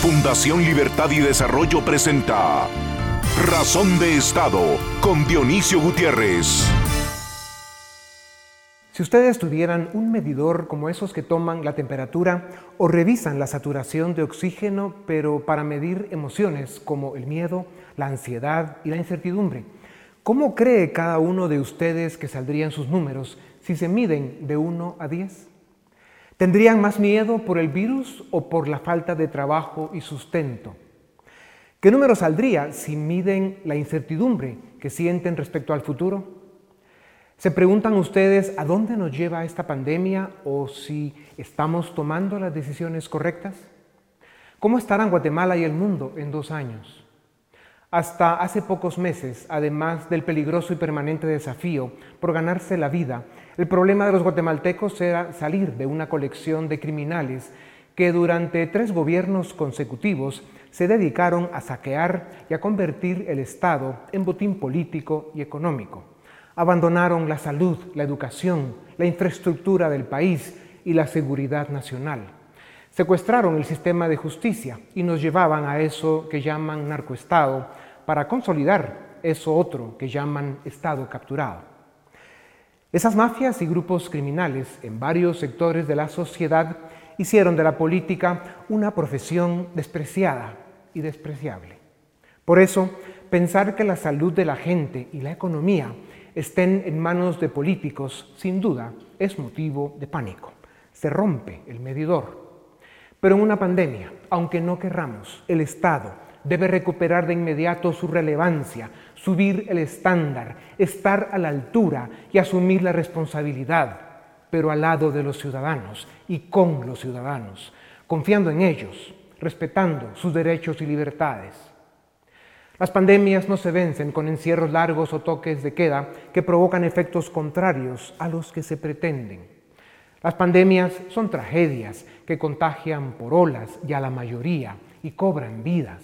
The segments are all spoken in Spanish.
Fundación Libertad y Desarrollo presenta Razón de Estado con Dionisio Gutiérrez. Si ustedes tuvieran un medidor como esos que toman la temperatura o revisan la saturación de oxígeno, pero para medir emociones como el miedo, la ansiedad y la incertidumbre, ¿cómo cree cada uno de ustedes que saldrían sus números si se miden de 1 a 10? ¿Tendrían más miedo por el virus o por la falta de trabajo y sustento? ¿Qué número saldría si miden la incertidumbre que sienten respecto al futuro? ¿Se preguntan ustedes a dónde nos lleva esta pandemia o si estamos tomando las decisiones correctas? ¿Cómo estarán Guatemala y el mundo en dos años? Hasta hace pocos meses, además del peligroso y permanente desafío por ganarse la vida, el problema de los guatemaltecos era salir de una colección de criminales que durante tres gobiernos consecutivos se dedicaron a saquear y a convertir el Estado en botín político y económico. Abandonaron la salud, la educación, la infraestructura del país y la seguridad nacional. Secuestraron el sistema de justicia y nos llevaban a eso que llaman narcoestado para consolidar eso otro que llaman Estado capturado. Esas mafias y grupos criminales en varios sectores de la sociedad hicieron de la política una profesión despreciada y despreciable. Por eso, pensar que la salud de la gente y la economía estén en manos de políticos, sin duda, es motivo de pánico. Se rompe el medidor. Pero en una pandemia, aunque no querramos, el Estado, debe recuperar de inmediato su relevancia, subir el estándar, estar a la altura y asumir la responsabilidad, pero al lado de los ciudadanos y con los ciudadanos, confiando en ellos, respetando sus derechos y libertades. Las pandemias no se vencen con encierros largos o toques de queda que provocan efectos contrarios a los que se pretenden. Las pandemias son tragedias que contagian por olas y a la mayoría y cobran vidas.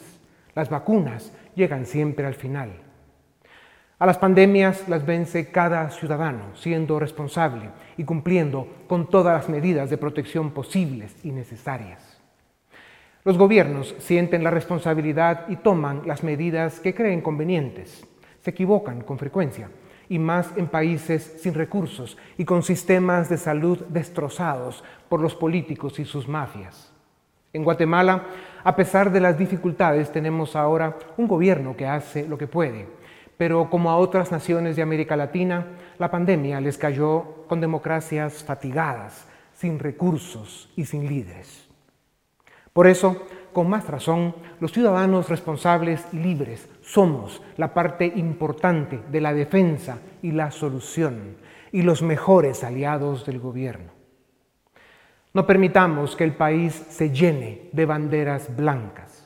Las vacunas llegan siempre al final. A las pandemias las vence cada ciudadano siendo responsable y cumpliendo con todas las medidas de protección posibles y necesarias. Los gobiernos sienten la responsabilidad y toman las medidas que creen convenientes. Se equivocan con frecuencia y más en países sin recursos y con sistemas de salud destrozados por los políticos y sus mafias. En Guatemala, a pesar de las dificultades, tenemos ahora un gobierno que hace lo que puede. Pero como a otras naciones de América Latina, la pandemia les cayó con democracias fatigadas, sin recursos y sin líderes. Por eso, con más razón, los ciudadanos responsables y libres somos la parte importante de la defensa y la solución y los mejores aliados del gobierno. No permitamos que el país se llene de banderas blancas.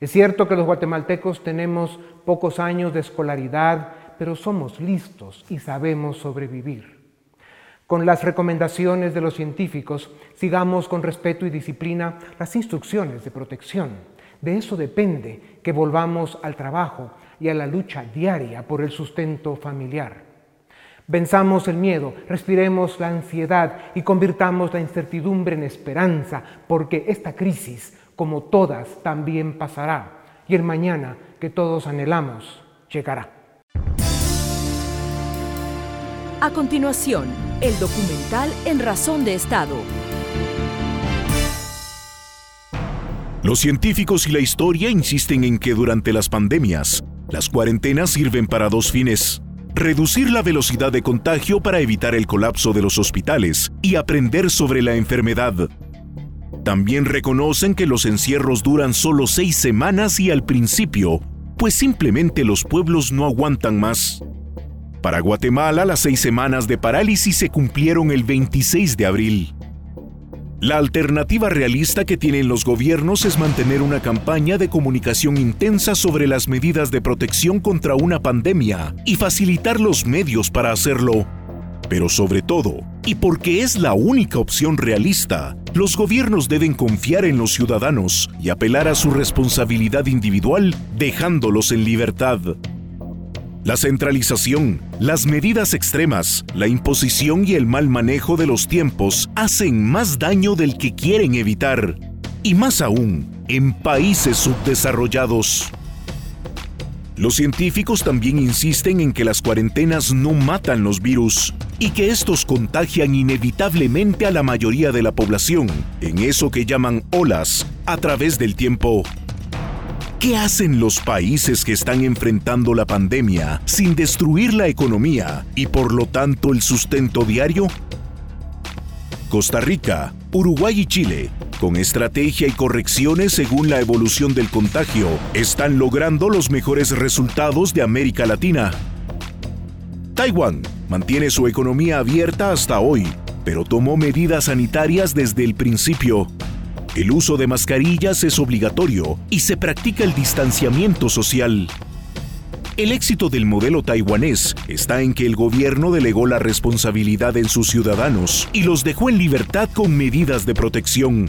Es cierto que los guatemaltecos tenemos pocos años de escolaridad, pero somos listos y sabemos sobrevivir. Con las recomendaciones de los científicos, sigamos con respeto y disciplina las instrucciones de protección. De eso depende que volvamos al trabajo y a la lucha diaria por el sustento familiar. Venzamos el miedo, respiremos la ansiedad y convirtamos la incertidumbre en esperanza, porque esta crisis, como todas, también pasará y el mañana que todos anhelamos llegará. A continuación, el documental En Razón de Estado. Los científicos y la historia insisten en que durante las pandemias, las cuarentenas sirven para dos fines reducir la velocidad de contagio para evitar el colapso de los hospitales y aprender sobre la enfermedad. También reconocen que los encierros duran solo seis semanas y al principio, pues simplemente los pueblos no aguantan más. Para Guatemala, las seis semanas de parálisis se cumplieron el 26 de abril. La alternativa realista que tienen los gobiernos es mantener una campaña de comunicación intensa sobre las medidas de protección contra una pandemia y facilitar los medios para hacerlo. Pero sobre todo, y porque es la única opción realista, los gobiernos deben confiar en los ciudadanos y apelar a su responsabilidad individual dejándolos en libertad. La centralización, las medidas extremas, la imposición y el mal manejo de los tiempos hacen más daño del que quieren evitar. y más aún en países subdesarrollados. Los científicos también insisten en que las cuarentenas no matan los virus y que estos contagian inevitablemente a la mayoría de la población en eso que llaman olas a través del tiempo. ¿Qué hacen los países que están enfrentando la pandemia sin destruir la economía y por lo tanto el sustento diario? Costa Rica, Uruguay y Chile, con estrategia y correcciones según la evolución del contagio, están logrando los mejores resultados de América Latina. Taiwán mantiene su economía abierta hasta hoy, pero tomó medidas sanitarias desde el principio. El uso de mascarillas es obligatorio y se practica el distanciamiento social. El éxito del modelo taiwanés está en que el gobierno delegó la responsabilidad en sus ciudadanos y los dejó en libertad con medidas de protección.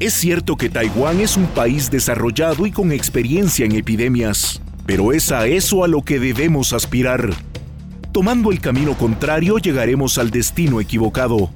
Es cierto que Taiwán es un país desarrollado y con experiencia en epidemias, pero es a eso a lo que debemos aspirar. Tomando el camino contrario llegaremos al destino equivocado.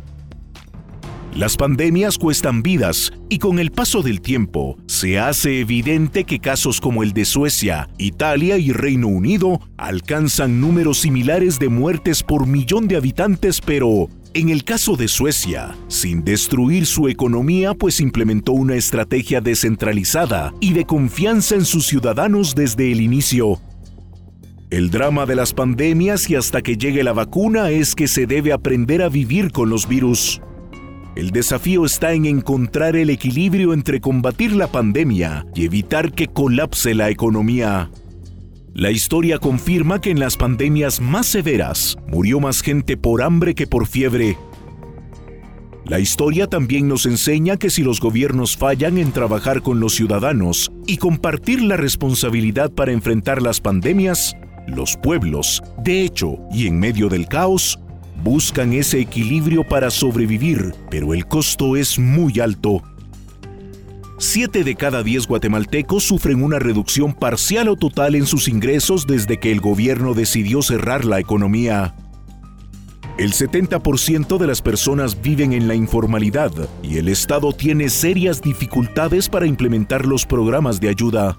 Las pandemias cuestan vidas y con el paso del tiempo se hace evidente que casos como el de Suecia, Italia y Reino Unido alcanzan números similares de muertes por millón de habitantes, pero en el caso de Suecia, sin destruir su economía, pues implementó una estrategia descentralizada y de confianza en sus ciudadanos desde el inicio. El drama de las pandemias y hasta que llegue la vacuna es que se debe aprender a vivir con los virus. El desafío está en encontrar el equilibrio entre combatir la pandemia y evitar que colapse la economía. La historia confirma que en las pandemias más severas murió más gente por hambre que por fiebre. La historia también nos enseña que si los gobiernos fallan en trabajar con los ciudadanos y compartir la responsabilidad para enfrentar las pandemias, los pueblos, de hecho, y en medio del caos, buscan ese equilibrio para sobrevivir, pero el costo es muy alto. Siete de cada diez guatemaltecos sufren una reducción parcial o total en sus ingresos desde que el gobierno decidió cerrar la economía. El 70% de las personas viven en la informalidad y el Estado tiene serias dificultades para implementar los programas de ayuda.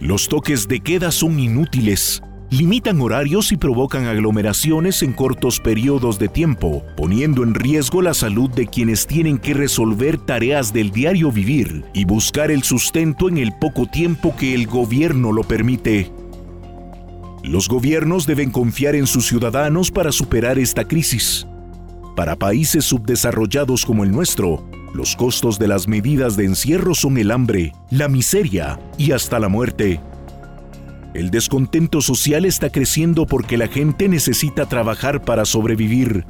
Los toques de queda son inútiles limitan horarios y provocan aglomeraciones en cortos periodos de tiempo, poniendo en riesgo la salud de quienes tienen que resolver tareas del diario vivir y buscar el sustento en el poco tiempo que el gobierno lo permite. Los gobiernos deben confiar en sus ciudadanos para superar esta crisis. Para países subdesarrollados como el nuestro, los costos de las medidas de encierro son el hambre, la miseria y hasta la muerte. El descontento social está creciendo porque la gente necesita trabajar para sobrevivir.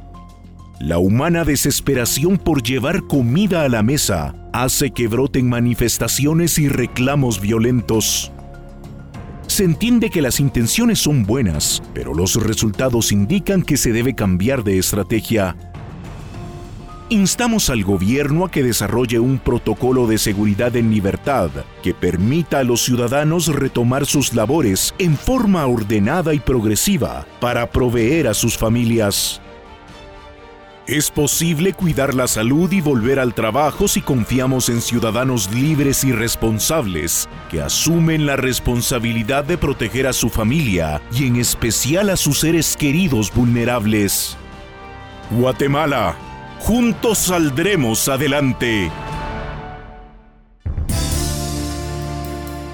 La humana desesperación por llevar comida a la mesa hace que broten manifestaciones y reclamos violentos. Se entiende que las intenciones son buenas, pero los resultados indican que se debe cambiar de estrategia instamos al gobierno a que desarrolle un protocolo de seguridad en libertad que permita a los ciudadanos retomar sus labores en forma ordenada y progresiva para proveer a sus familias. Es posible cuidar la salud y volver al trabajo si confiamos en ciudadanos libres y responsables que asumen la responsabilidad de proteger a su familia y en especial a sus seres queridos vulnerables. Guatemala Juntos saldremos adelante.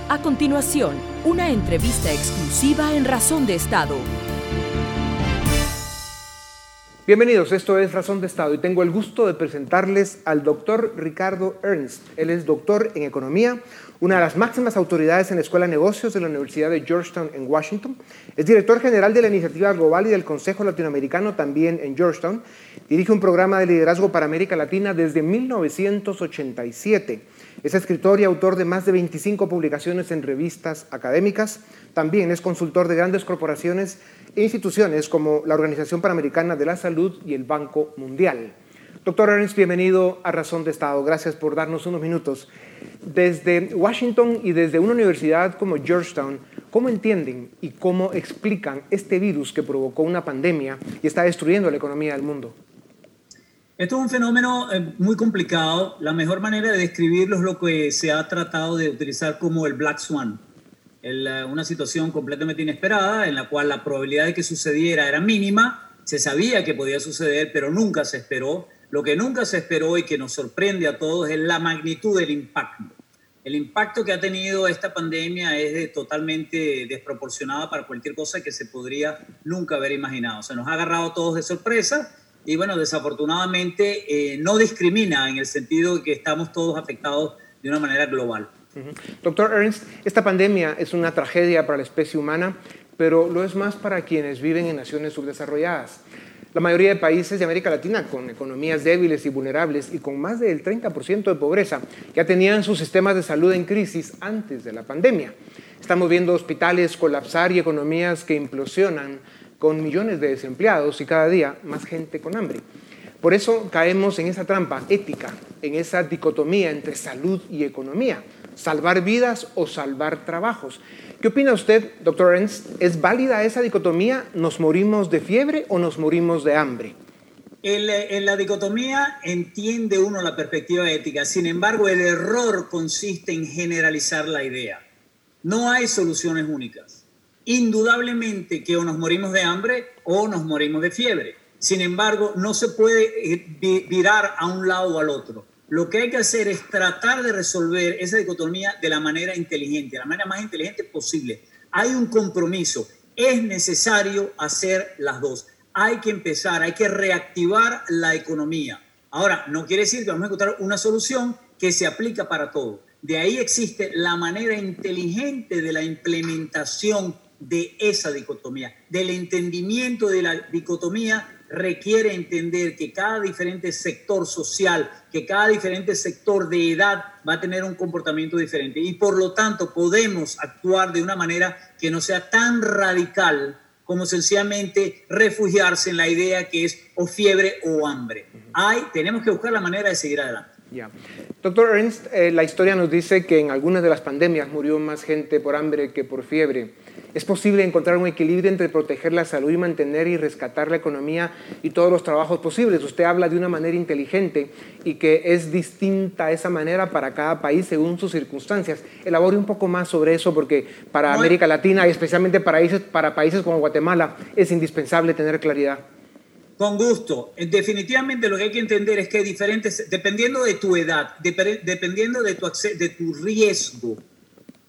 A continuación, una entrevista exclusiva en Razón de Estado. Bienvenidos, esto es Razón de Estado y tengo el gusto de presentarles al doctor Ricardo Ernst. Él es doctor en economía, una de las máximas autoridades en la Escuela de Negocios de la Universidad de Georgetown en Washington. Es director general de la Iniciativa Global y del Consejo Latinoamericano también en Georgetown. Dirige un programa de liderazgo para América Latina desde 1987. Es escritor y autor de más de 25 publicaciones en revistas académicas. También es consultor de grandes corporaciones e instituciones como la Organización Panamericana de la Salud y el Banco Mundial. Doctor Ernst, bienvenido a Razón de Estado. Gracias por darnos unos minutos. Desde Washington y desde una universidad como Georgetown, ¿cómo entienden y cómo explican este virus que provocó una pandemia y está destruyendo la economía del mundo? Esto es un fenómeno eh, muy complicado. La mejor manera de describirlo es lo que se ha tratado de utilizar como el Black Swan. Eh, una situación completamente inesperada en la cual la probabilidad de que sucediera era mínima, se sabía que podía suceder, pero nunca se esperó. Lo que nunca se esperó y que nos sorprende a todos es la magnitud del impacto. El impacto que ha tenido esta pandemia es totalmente desproporcionada para cualquier cosa que se podría nunca haber imaginado. Se nos ha agarrado todos de sorpresa y bueno, desafortunadamente eh, no discrimina en el sentido de que estamos todos afectados de una manera global. Doctor Ernst, esta pandemia es una tragedia para la especie humana, pero lo es más para quienes viven en naciones subdesarrolladas. La mayoría de países de América Latina con economías débiles y vulnerables y con más del 30% de pobreza ya tenían sus sistemas de salud en crisis antes de la pandemia. Estamos viendo hospitales colapsar y economías que implosionan con millones de desempleados y cada día más gente con hambre. Por eso caemos en esa trampa ética, en esa dicotomía entre salud y economía, salvar vidas o salvar trabajos. ¿Qué opina usted, doctor Ernst? ¿Es válida esa dicotomía? ¿Nos morimos de fiebre o nos morimos de hambre? En, en la dicotomía entiende uno la perspectiva ética, sin embargo el error consiste en generalizar la idea. No hay soluciones únicas indudablemente que o nos morimos de hambre o nos morimos de fiebre. Sin embargo, no se puede eh, virar a un lado o al otro. Lo que hay que hacer es tratar de resolver esa dicotomía de la manera inteligente, de la manera más inteligente posible. Hay un compromiso, es necesario hacer las dos. Hay que empezar, hay que reactivar la economía. Ahora, no quiere decir que vamos a encontrar una solución que se aplica para todo. De ahí existe la manera inteligente de la implementación de esa dicotomía, del entendimiento de la dicotomía requiere entender que cada diferente sector social, que cada diferente sector de edad va a tener un comportamiento diferente y por lo tanto podemos actuar de una manera que no sea tan radical como sencillamente refugiarse en la idea que es o fiebre o hambre. Hay, tenemos que buscar la manera de seguir adelante. Doctor Ernst, eh, la historia nos dice que en algunas de las pandemias murió más gente por hambre que por fiebre. ¿Es posible encontrar un equilibrio entre proteger la salud y mantener y rescatar la economía y todos los trabajos posibles? Usted habla de una manera inteligente y que es distinta esa manera para cada país según sus circunstancias. Elabore un poco más sobre eso porque para América Latina y especialmente para países, para países como Guatemala es indispensable tener claridad. Con gusto. Definitivamente lo que hay que entender es que diferentes, dependiendo de tu edad, dependiendo de tu, de tu riesgo,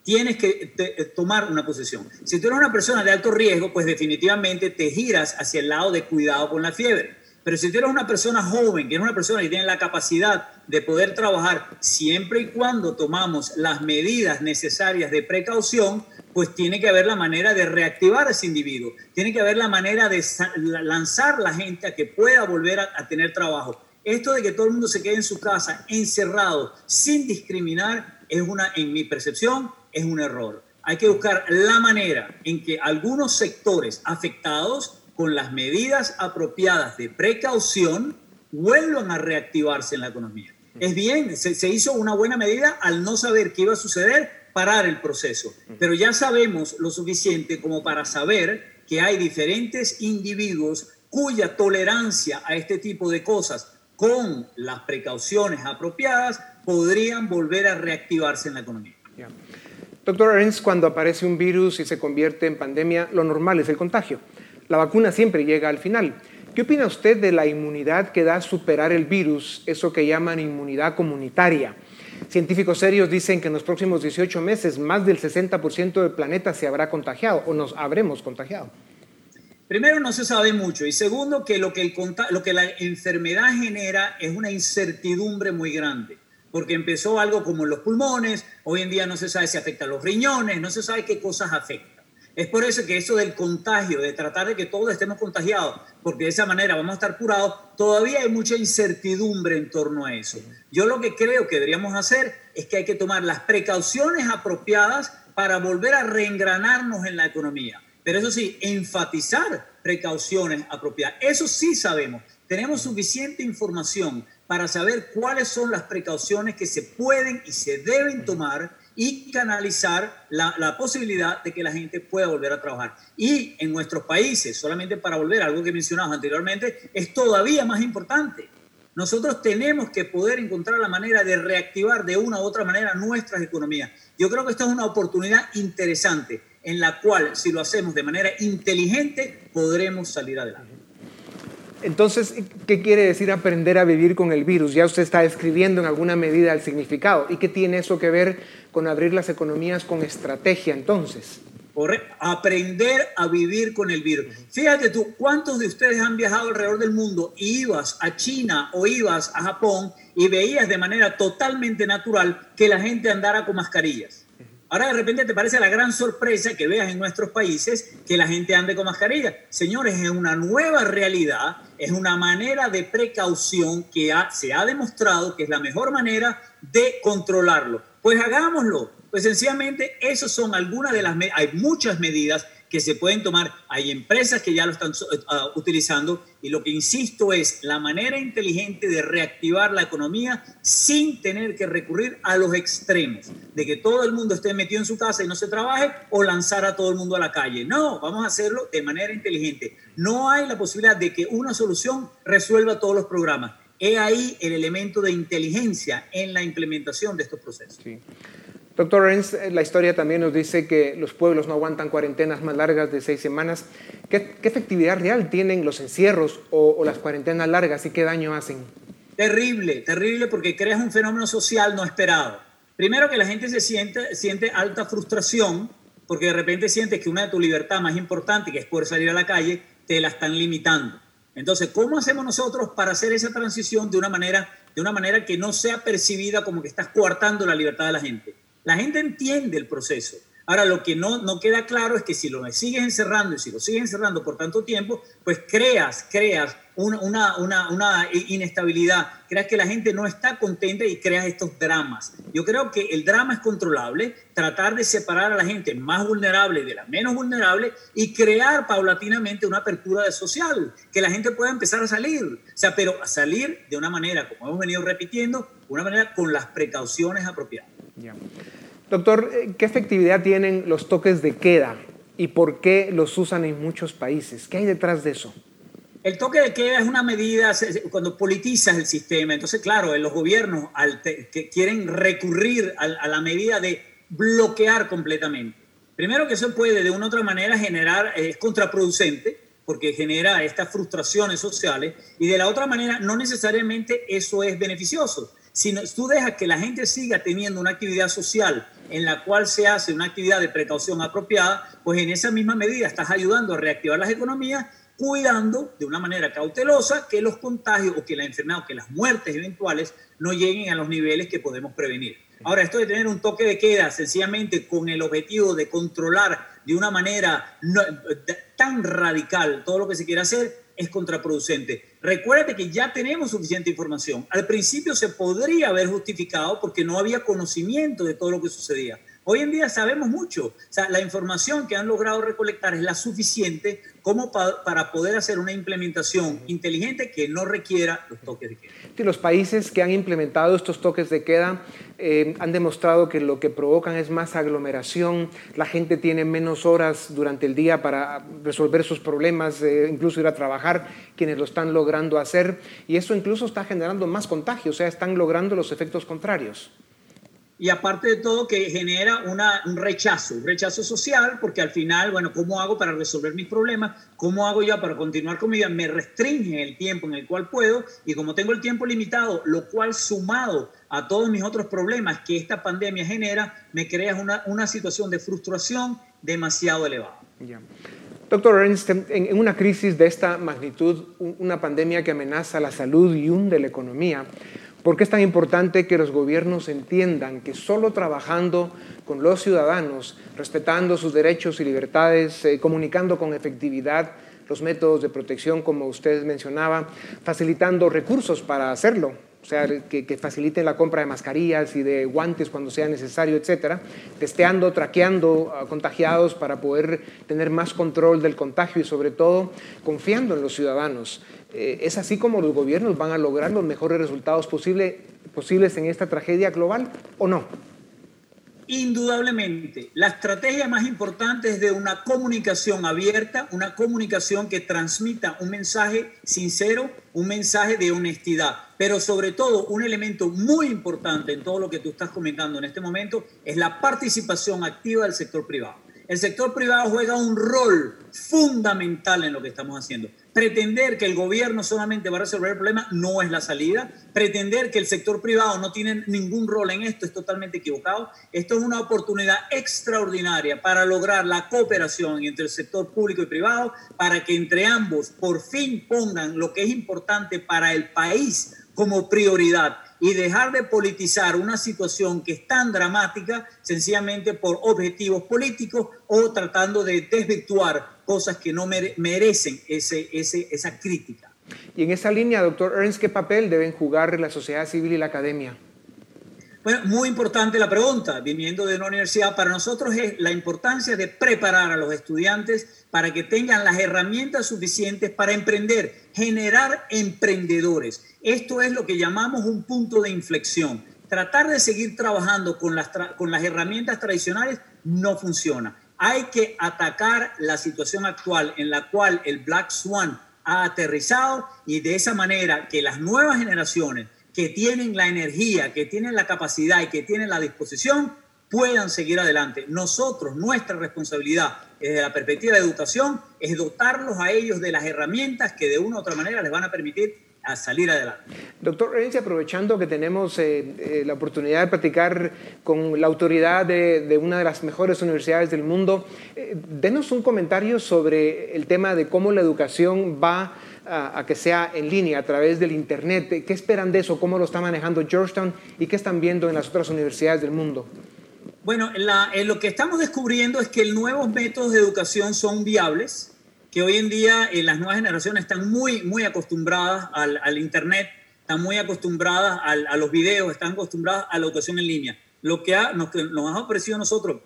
tienes que tomar una posición. Si tú eres una persona de alto riesgo, pues definitivamente te giras hacia el lado de cuidado con la fiebre. Pero si tú eres una persona joven, que es una persona que tiene la capacidad de poder trabajar siempre y cuando tomamos las medidas necesarias de precaución, pues tiene que haber la manera de reactivar a ese individuo. Tiene que haber la manera de lanzar la gente a que pueda volver a, a tener trabajo. Esto de que todo el mundo se quede en su casa encerrado sin discriminar es una, en mi percepción, es un error. Hay que buscar la manera en que algunos sectores afectados con las medidas apropiadas de precaución vuelvan a reactivarse en la economía. Es bien, se, hizo una buena medida al no saber qué iba a suceder, parar el proceso. Pero ya sabemos lo suficiente como para saber que hay diferentes individuos cuya tolerancia a este tipo de cosas con las precauciones apropiadas podrían volver a reactivarse en la economía. Doctor Ernst, cuando aparece un virus y se convierte en pandemia, lo normal es el contagio. La vacuna siempre llega al final. ¿Qué opina usted de la inmunidad que da superar el virus, eso que llaman inmunidad comunitaria? Científicos serios dicen que en los próximos 18 meses más del 60% del planeta se habrá contagiado o nos habremos contagiado. Primero, no se sabe mucho. Y segundo, que lo que, lo que la enfermedad genera es una incertidumbre muy grande porque empezó algo como los pulmones, hoy en día no se sabe si afecta a los riñones, no se sabe qué cosas afectan. Es por eso que eso del contagio, de tratar de que todos estemos contagiados, porque de esa manera vamos a estar curados, todavía hay mucha incertidumbre en torno a eso. Yo lo que creo que deberíamos hacer es que hay que tomar las precauciones apropiadas para volver a reengranarnos en la economía. Pero eso sí, enfatizar precauciones apropiadas. Eso sí sabemos. Tenemos suficiente información para saber cuáles son las precauciones que se pueden y se deben tomar y canalizar la, posibilidad de que la gente pueda volver a trabajar. Y en nuestros países, solamente para volver a algo que mencionamos anteriormente, es todavía más importante. nosotros tenemos que poder encontrar la manera de reactivar de una u otra manera nuestras economías. Yo creo que esta es una oportunidad interesante en la cual, si lo hacemos de manera inteligente, podremos salir adelante. Entonces, ¿qué quiere decir aprender a vivir con el virus? Ya usted está describiendo en alguna medida el significado. ¿Y qué tiene eso que ver con abrir las economías con estrategia entonces? aprender a vivir con el virus. Fíjate tú, ¿cuántos de ustedes han viajado alrededor del mundo ibas a China o ibas a Japón y veías de manera totalmente natural que la gente andara con mascarillas? Ahora de repente te parece la gran sorpresa que veas en nuestros países que la gente ande con mascarilla. Señores, es una nueva realidad, es una manera de precaución que se ha demostrado que es la mejor manera de controlarlo. Pues hagámoslo. Pues sencillamente, esas son algunas de las, hay muchas medidas que se pueden tomar. Hay empresas que ya lo están uh, utilizando y lo que insisto es la manera inteligente de reactivar la economía sin tener que recurrir a los extremos, de que todo el mundo esté metido en su casa y no se trabaje o lanzar a todo el mundo a la calle. No, vamos a hacerlo de manera inteligente. No hay la posibilidad de que una solución resuelva todos los programas. He ahí el elemento de inteligencia en la implementación de estos procesos. Doctor Renz, eh, la historia también nos dice que los pueblos no aguantan cuarentenas más largas de seis semanas. ¿Qué, efectividad real tienen los encierros o, las cuarentenas largas y qué daño hacen? Terrible, terrible porque creas un fenómeno social no esperado. Primero que la gente se siente, siente alta frustración porque de repente sientes que una de tu libertad más importante, que es poder salir a la calle, te la están limitando. Entonces, ¿cómo hacemos nosotros para hacer esa transición de una manera, de una manera que no sea percibida como que estás coartando la libertad de la gente? La gente entiende el proceso. Ahora, lo que no, no queda claro es que si lo sigues encerrando y si lo sigues encerrando por tanto tiempo, pues creas, creas una, una, una, inestabilidad, creas que la gente no está contenta y creas estos dramas. Yo creo que el drama es controlable, tratar de separar a la gente más vulnerable de la menos vulnerable y crear paulatinamente una apertura social, que la gente pueda empezar a salir. O sea, pero a salir de una manera, como hemos venido repitiendo, una manera con las precauciones apropiadas. Doctor, eh, ¿qué efectividad tienen los toques de queda y por qué los usan en muchos países? ¿Qué hay detrás de eso? El toque de queda es una medida cuando politizas el sistema. Entonces, claro, los gobiernos que quieren recurrir a, la medida de bloquear completamente. Primero que eso puede de una u otra manera generar, es contraproducente, porque genera estas frustraciones sociales, y de la otra manera no necesariamente eso es beneficioso. Si tú dejas que la gente siga teniendo una actividad social en la cual se hace una actividad de precaución apropiada, pues en esa misma medida estás ayudando a reactivar las economías, cuidando de una manera cautelosa que los contagios o que la enfermedad o que las muertes eventuales no lleguen a los niveles que podemos prevenir. Ahora, esto de tener un toque de queda sencillamente con el objetivo de controlar de una manera tan radical todo lo que se quiere hacer, es contraproducente. Recuérdate que ya tenemos suficiente información. Al principio se podría haber justificado porque no había conocimiento de todo lo que sucedía. Hoy en día sabemos mucho. O sea, la información que han logrado recolectar es la suficiente como para poder hacer una implementación inteligente que no requiera los toques de queda. Los países que han implementado estos toques de queda eh, han demostrado que lo que provocan es más aglomeración, la gente tiene menos horas durante el día para resolver sus problemas, eh, incluso ir a trabajar, quienes lo están logrando hacer, y eso incluso está generando más contagios, o sea, están logrando los efectos contrarios y aparte de todo que genera un rechazo, un rechazo social, porque al final, bueno, ¿cómo hago para resolver mis problemas? ¿Cómo hago yo para continuar con mi vida? Me restringe el tiempo en el cual puedo y como tengo el tiempo limitado, lo cual sumado a todos mis otros problemas que esta pandemia genera, me crea una, una situación de frustración demasiado elevada. Doctor Ernst, en una crisis de esta magnitud, una pandemia que amenaza la salud y hunde la economía, ¿Por qué es tan importante que los gobiernos entiendan que solo trabajando con los ciudadanos, respetando sus derechos y libertades, eh, comunicando con efectividad los métodos de protección, como usted mencionaba, facilitando recursos para hacerlo, o sea, que, faciliten la compra de mascarillas y de guantes cuando sea necesario, etcétera, testeando, traqueando a contagiados para poder tener más control del contagio y sobre todo confiando en los ciudadanos. Eh, ¿Es así como los gobiernos van a lograr los mejores resultados posibles en esta tragedia global o no? Indudablemente, la estrategia más importante es de una comunicación abierta, una comunicación que transmita un mensaje sincero, un mensaje de honestidad, pero sobre todo un elemento muy importante en todo lo que tú estás comentando en este momento es la participación activa del sector privado. El sector privado juega un rol fundamental en lo que estamos haciendo. Pretender que el gobierno solamente va a resolver el problema no es la salida. Pretender que el sector privado no tiene ningún rol en esto es totalmente equivocado. Esto es una oportunidad extraordinaria para lograr la cooperación entre el sector público y privado, para que entre ambos por fin pongan lo que es importante para el país como prioridad y dejar de politizar una situación que es tan dramática sencillamente por objetivos políticos o tratando de desvirtuar cosas que no merecen ese, ese, esa crítica. Y en esa línea, doctor Ernst, ¿qué papel deben jugar la sociedad civil y la academia? Bueno, muy importante la pregunta, viniendo de una universidad, para nosotros es la importancia de preparar a los estudiantes para que tengan las herramientas suficientes para emprender, generar emprendedores. Esto es lo que llamamos un punto de inflexión. Tratar de seguir trabajando con las, con las herramientas tradicionales no funciona. Hay que atacar la situación actual en la cual el Black Swan ha aterrizado y de esa manera que las nuevas generaciones que tienen la energía, que tienen la capacidad y que tienen la disposición, puedan seguir adelante. Nosotros, nuestra responsabilidad desde la perspectiva de educación es dotarlos a ellos de las herramientas que de una u otra manera les van a permitir a salir adelante. Doctor Renzi, aprovechando que tenemos eh, eh, la oportunidad de platicar con la autoridad de, una de las mejores universidades del mundo, eh, denos un comentario sobre el tema de cómo la educación va a, que sea en línea a través del Internet. ¿Qué esperan de eso? ¿Cómo lo está manejando Georgetown? ¿Y qué están viendo en las otras universidades del mundo? Bueno, lo que estamos descubriendo es que nuevos métodos de educación son viables, que hoy en día eh, las nuevas generaciones están muy, muy acostumbradas al, Internet, están muy acostumbradas a los videos, están acostumbradas a la educación en línea. Lo que nos, nos ha ofrecido a nosotros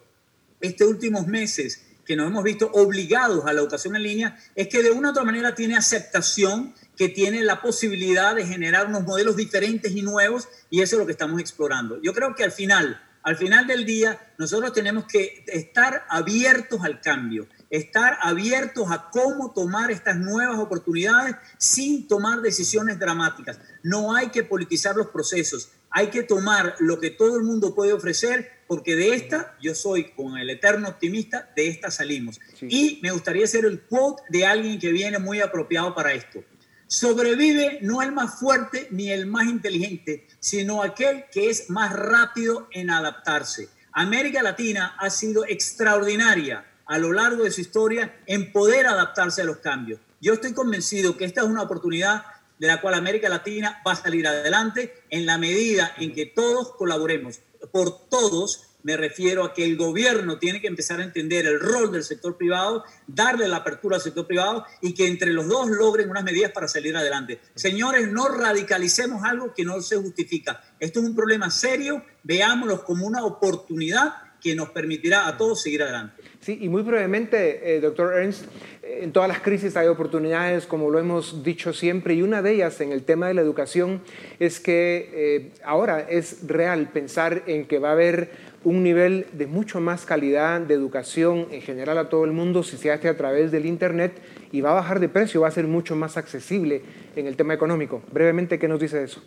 estos últimos meses que nos hemos visto obligados a la educación en línea es que de una u otra manera tiene aceptación, que tiene la posibilidad de generar unos modelos diferentes y nuevos y eso es lo que estamos explorando. Yo creo que al final, al final del día, nosotros tenemos que estar abiertos al cambio, estar abiertos a cómo tomar estas nuevas oportunidades sin tomar decisiones dramáticas. No hay que politizar los procesos, hay que tomar lo que todo el mundo puede ofrecer porque de esta, yo soy con el eterno optimista, de esta salimos. Y me gustaría ser el quote de alguien que viene muy apropiado para esto. Sobrevive no el más fuerte ni el más inteligente, sino aquel que es más rápido en adaptarse. América Latina ha sido extraordinaria a lo largo de su historia en poder adaptarse a los cambios. Yo estoy convencido que esta es una oportunidad de la cual América Latina va a salir adelante en la medida en que todos colaboremos por todos, me refiero a que el gobierno tiene que empezar a entender el rol del sector privado, darle la apertura al sector privado y que entre los dos logren unas medidas para salir adelante. Señores, no radicalicemos algo que no se justifica. Esto es un problema serio, veámoslo como una oportunidad que nos permitirá a todos seguir adelante. Sí, y muy brevemente, eh, doctor Ernst, eh, en todas las crisis hay oportunidades, como lo hemos dicho siempre, y una de ellas en el tema de la educación es que eh, ahora es real pensar en que va a haber un nivel de mucho más calidad de educación en general a todo el mundo si se hace a través del Internet y va a bajar de precio, va a ser mucho más accesible en el tema económico. Brevemente, ¿qué nos dice eso?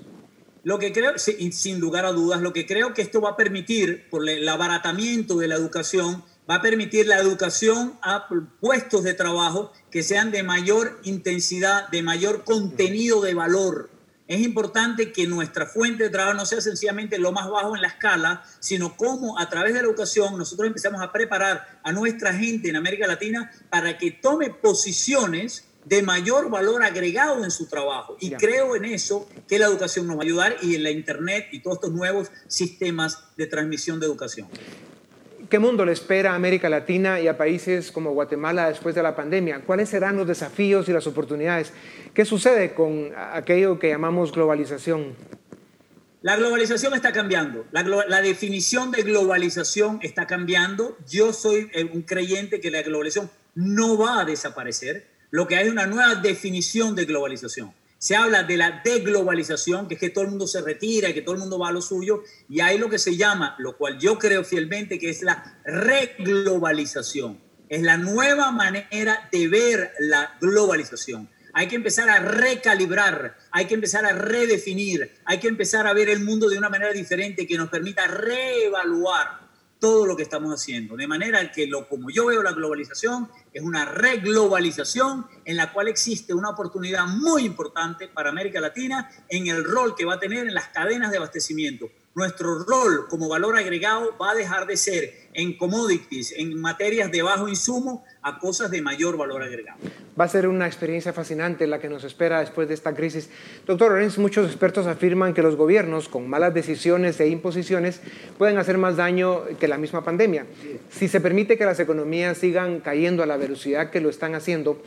Lo que creo, sin lugar a dudas, lo que creo que esto va a permitir, por el abaratamiento de la educación, va a permitir la educación a puestos de trabajo que sean de mayor intensidad, de mayor contenido de valor. Es importante que nuestra fuente de trabajo no sea sencillamente lo más bajo en la escala, sino cómo a través de la educación nosotros empezamos a preparar a nuestra gente en América Latina para que tome posiciones de mayor valor agregado en su trabajo. Y creo en eso que la educación nos va a ayudar y en la Internet y todos estos nuevos sistemas de transmisión de educación. ¿Qué mundo le espera a América Latina y a países como Guatemala después de la pandemia? ¿Cuáles serán los desafíos y las oportunidades? ¿Qué sucede con aquello que llamamos globalización? La globalización está cambiando. La, definición de globalización está cambiando. Yo soy eh, un creyente que la globalización no va a desaparecer. Lo que hay es una nueva definición de globalización. Se habla de la deglobalización, que es que todo el mundo se retira y que todo el mundo va a lo suyo, y hay lo que se llama, lo cual yo creo fielmente que es la reglobalización. Es la nueva manera de ver la globalización. Hay que empezar a recalibrar, hay que empezar a redefinir, hay que empezar a ver el mundo de una manera diferente que nos permita reevaluar todo lo que estamos haciendo. De manera que lo como yo veo la globalización es una reglobalización en la cual existe una oportunidad muy importante para América Latina en el rol que va a tener en las cadenas de abastecimiento. Nuestro rol como valor agregado va a dejar de ser en commodities, en materias de bajo insumo, a cosas de mayor valor agregado. Va a ser una experiencia fascinante la que nos espera después de esta crisis. Doctor Lorenz, muchos expertos afirman que los gobiernos, con malas decisiones e imposiciones, pueden hacer más daño que la misma pandemia. Si se permite que las economías sigan cayendo a la velocidad que lo están haciendo,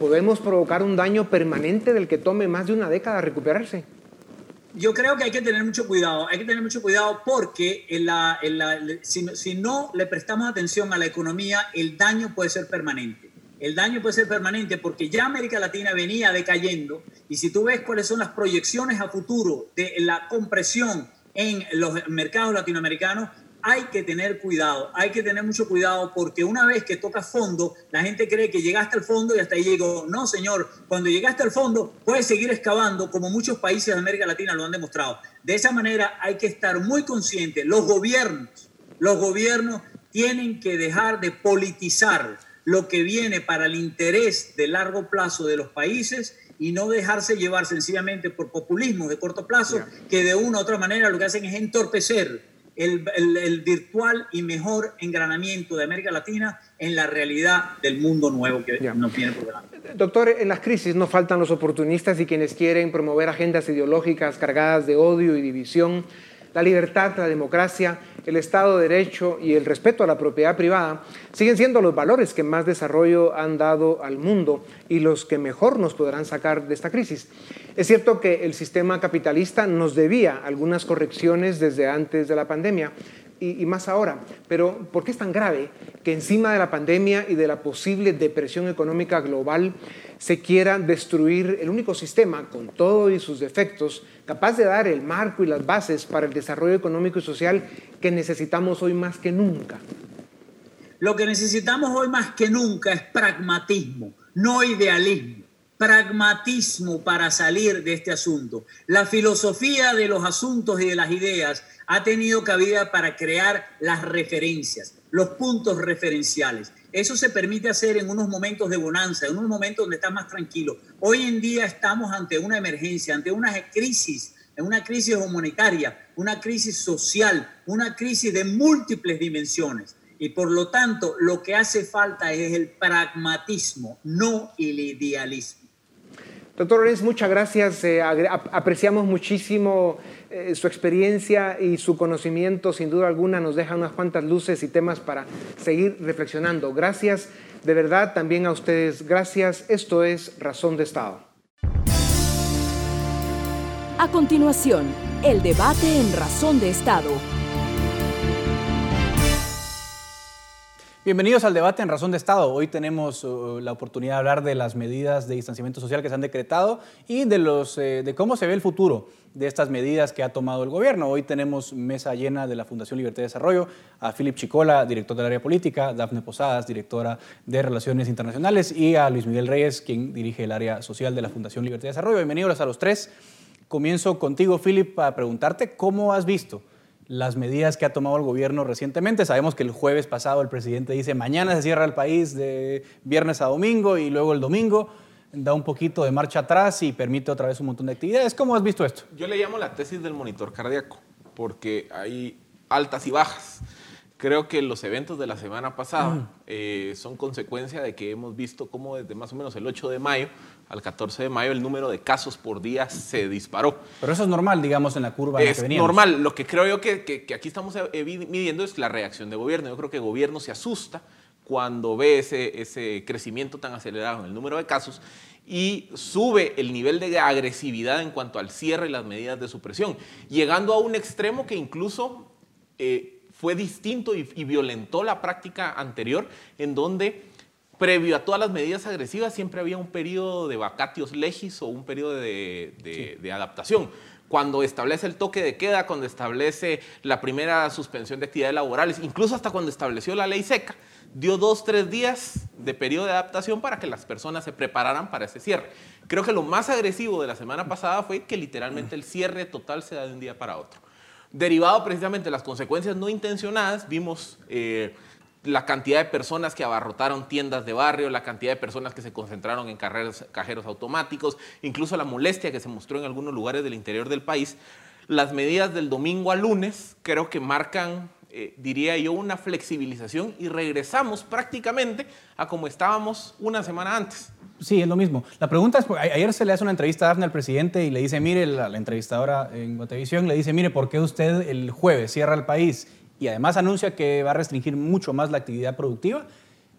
podemos provocar un daño permanente del que tome más de una década recuperarse yo creo que hay que tener mucho cuidado, hay que tener mucho cuidado porque en la, si, si, no le prestamos atención a la economía, el daño puede ser permanente. El daño puede ser permanente porque ya América Latina venía decayendo y si tú ves cuáles son las proyecciones a futuro de la compresión en los mercados latinoamericanos, hay que tener cuidado, hay que tener mucho cuidado porque una vez que tocas fondo, la gente cree que llegaste al fondo y hasta ahí llegó. No, señor, cuando llegaste al fondo puedes seguir excavando como muchos países de América Latina lo han demostrado. De esa manera hay que estar muy conscientes, los gobiernos, los gobiernos tienen que dejar de politizar lo que viene para el interés de largo plazo de los países y no dejarse llevar sencillamente por populismo de corto plazo, que de una u otra manera lo que hacen es entorpecer el, virtual y mejor engranamiento de América Latina en la realidad del mundo nuevo que nos viene por delante. Doctor, en las crisis no faltan los oportunistas y quienes quieren promover agendas ideológicas cargadas de odio y división la libertad, la democracia, el Estado de Derecho y el respeto a la propiedad privada siguen siendo los valores que más desarrollo han dado al mundo y los que mejor nos podrán sacar de esta crisis. Es cierto que el sistema capitalista nos debía algunas correcciones desde antes de la pandemia, y, más ahora. Pero ¿por qué es tan grave que encima de la pandemia y de la posible depresión económica global se quiera destruir el único sistema, con todo y sus defectos, capaz de dar el marco y las bases para el desarrollo económico y social que necesitamos hoy más que nunca? Lo que necesitamos hoy más que nunca es pragmatismo, no idealismo pragmatismo para salir de este asunto. La filosofía de los asuntos y de las ideas ha tenido cabida para crear las referencias, los puntos referenciales. Eso se permite hacer en unos momentos de bonanza, en unos momentos donde estás más tranquilo. Hoy en día estamos ante una emergencia, ante una crisis, una crisis humanitaria, una crisis social, una crisis de múltiples dimensiones. Y por lo tanto, lo que hace falta es el pragmatismo, no el idealismo. Doctor Lorenz, muchas gracias. Eh, apreciamos muchísimo eh, su experiencia y su conocimiento. Sin duda alguna nos deja unas cuantas luces y temas para seguir reflexionando. Gracias de verdad también a ustedes. Gracias. Esto es Razón de Estado. A continuación, el debate en Razón de Estado Bienvenidos al debate en Razón de Estado. Hoy tenemos uh, la oportunidad de hablar de las medidas de distanciamiento social que se han decretado y de, los, eh, de cómo se ve el futuro de estas medidas que ha tomado el gobierno. Hoy tenemos mesa llena de la Fundación Libertad y Desarrollo, a Philip Chicola, director del área política, Dafne Posadas, directora de Relaciones Internacionales, y a Luis Miguel Reyes, quien dirige el área social de la Fundación Libertad y Desarrollo. Bienvenidos a los tres. Comienzo contigo, Philip, para preguntarte cómo has visto las medidas que ha tomado el gobierno recientemente. Sabemos que el jueves pasado el presidente dice mañana se cierra el país de viernes a domingo y luego el domingo da un poquito de marcha atrás y permite otra vez un montón de actividades. ¿Cómo has visto esto? Yo le llamo la tesis del monitor cardíaco, porque hay altas y bajas. Creo que los eventos de la semana pasada eh, son consecuencia de que hemos visto cómo desde más o menos el 8 de mayo al 14 de mayo el número de casos por día se disparó. Pero eso es normal, digamos, en la curva. Es normal. Lo que creo yo que, aquí estamos eh, midiendo es la reacción de gobierno. Yo creo que el gobierno se asusta cuando ve ese, ese crecimiento tan acelerado en el número de casos y sube el nivel de agresividad en cuanto al cierre y las medidas de supresión, llegando a un extremo que incluso eh, fue distinto y, y violentó la práctica anterior, en donde previo a todas las medidas agresivas siempre había un periodo de vacatios legis o un periodo de, de adaptación cuando establece el toque de queda, cuando establece la primera suspensión de actividades laborales, incluso hasta cuando estableció la ley seca, dio dos, tres días de periodo de adaptación para que las personas se prepararan para ese cierre. Creo que lo más agresivo de la semana pasada fue que literalmente el cierre total se da de un día para otro. Derivado precisamente de las consecuencias no intencionadas, vimos... Eh, la cantidad de personas que abarrotaron tiendas de barrio, la cantidad de personas que se concentraron en cajeros automáticos, incluso la molestia que se mostró en algunos lugares del interior del país. Las medidas del domingo al lunes creo que marcan, eh, diría yo, una flexibilización y regresamos prácticamente a como estábamos una semana antes. Sí, es lo mismo. La pregunta es, ayer se le hace una entrevista a Dafne al presidente y le dice, mire, la, la entrevistadora en Guatevisión le dice, mire, ¿por qué usted el jueves cierra el país y además anuncia que va a restringir mucho más la actividad productiva.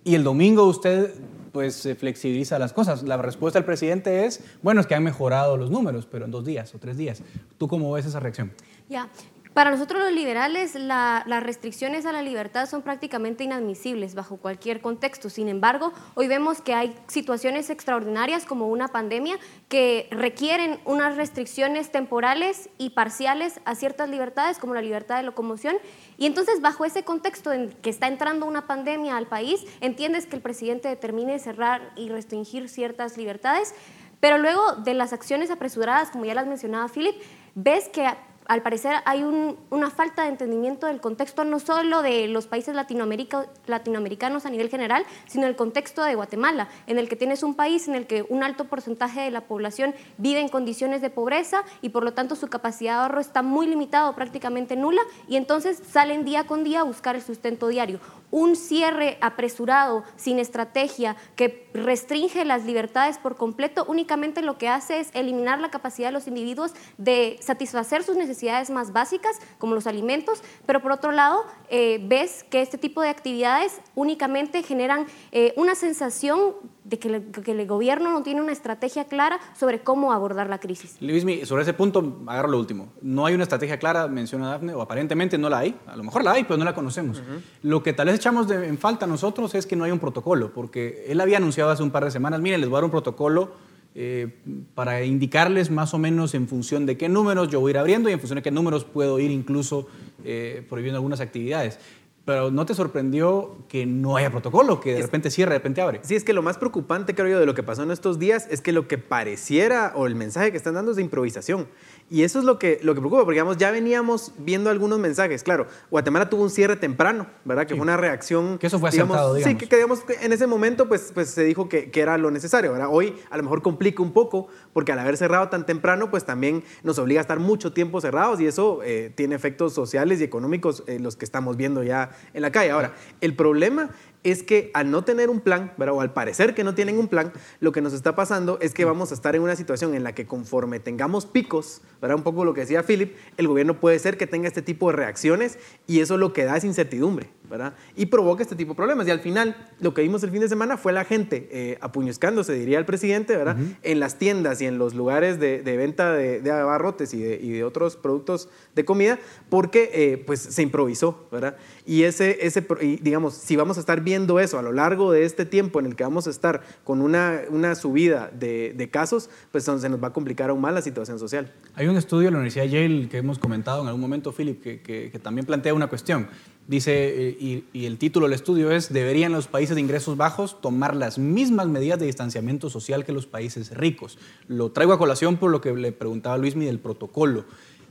Y el domingo usted pues flexibiliza las cosas. La respuesta del presidente es, bueno, es que han mejorado los números, pero en dos días o tres días. ¿Tú cómo ves esa reacción? Ya, para nosotros los liberales, las restricciones a la libertad son prácticamente inadmisibles bajo cualquier contexto. Sin embargo, hoy vemos que hay situaciones extraordinarias como una pandemia que requieren unas restricciones temporales y parciales a ciertas libertades como la libertad de locomoción. Y entonces, bajo ese contexto en que está entrando una pandemia al país, entiendes que el presidente determine cerrar y restringir ciertas libertades. Pero luego de las acciones apresuradas, como ya las mencionaba Philip, ves que al parecer hay una falta de entendimiento del contexto no solo de los países latinoamericanos a nivel general, sino el contexto de Guatemala, en el que tienes un país en el que un alto porcentaje de la población vive en condiciones de pobreza y por lo tanto su capacidad de ahorro está muy limitado, prácticamente nula, y entonces salen día con día a buscar el sustento diario un cierre apresurado, sin estrategia, que restringe las libertades por completo, únicamente lo que hace es eliminar la capacidad de los individuos de satisfacer sus necesidades más básicas, como los alimentos, pero por otro lado, eh, ves que este tipo de actividades únicamente generan eh, una sensación de que, el gobierno no tiene una estrategia clara sobre cómo abordar la crisis. Luismi, sobre ese punto, agarro lo último. No hay una estrategia clara, menciona Dafne, o aparentemente no la hay. A lo mejor la hay, pero no la conocemos. Lo que tal vez echamos en falta nosotros es que no hay un protocolo, porque él había anunciado hace un par de semanas, miren, les voy a dar un protocolo eh, para indicarles más o menos en función de qué números yo voy a ir abriendo y en función de qué números puedo ir incluso eh, prohibiendo algunas actividades. Pero ¿no te sorprendió que no haya protocolo, que de repente cierra, de repente abre? Sí, es que lo más preocupante, creo yo, de lo que pasó en estos días es que lo que pareciera o el mensaje que están dando es de improvisación. Y eso es lo que, lo que preocupa, porque digamos, ya veníamos viendo algunos mensajes. Claro, Guatemala tuvo un cierre temprano, ¿verdad? Que fue una reacción. Que eso fue acertado, digamos. Sí, que, digamos, en ese momento pues, pues se dijo que, que, era lo necesario, ¿verdad? Hoy a lo mejor complica un poco, porque al haber cerrado tan temprano, pues también nos obliga a estar mucho tiempo cerrados y eso eh, tiene efectos sociales y económicos, eh, los que estamos viendo ya en la calle. Ahora, el problema es que al no tener un plan, o al parecer que no tienen un plan, lo que nos está pasando es que vamos a estar en una situación en la que conforme tengamos picos, ¿verdad? un poco lo que decía Philip, el gobierno puede ser que tenga este tipo de reacciones y eso lo que da es incertidumbre ¿verdad? y provoca este tipo de problemas. Y al final, lo que vimos el fin de semana fue la gente eh, apuñuscándose, diría el presidente, ¿verdad? en las tiendas y en los lugares de, venta de, abarrotes y de, otros productos de comida, porque eh, pues, se improvisó. ¿verdad? Y, ese, ese, digamos, si vamos a estar viendo eso a lo largo de este tiempo en el que vamos a estar con una, una subida de, de, casos, pues se nos va a complicar aún más la situación social. Hay un estudio de la Universidad Yale que hemos comentado en algún momento, Philip, que, que, también plantea una cuestión. Dice, eh, y, y, el título del estudio es, ¿deberían los países de ingresos bajos tomar las mismas medidas de distanciamiento social que los países ricos? Lo traigo a colación por lo que le preguntaba Luismi del protocolo.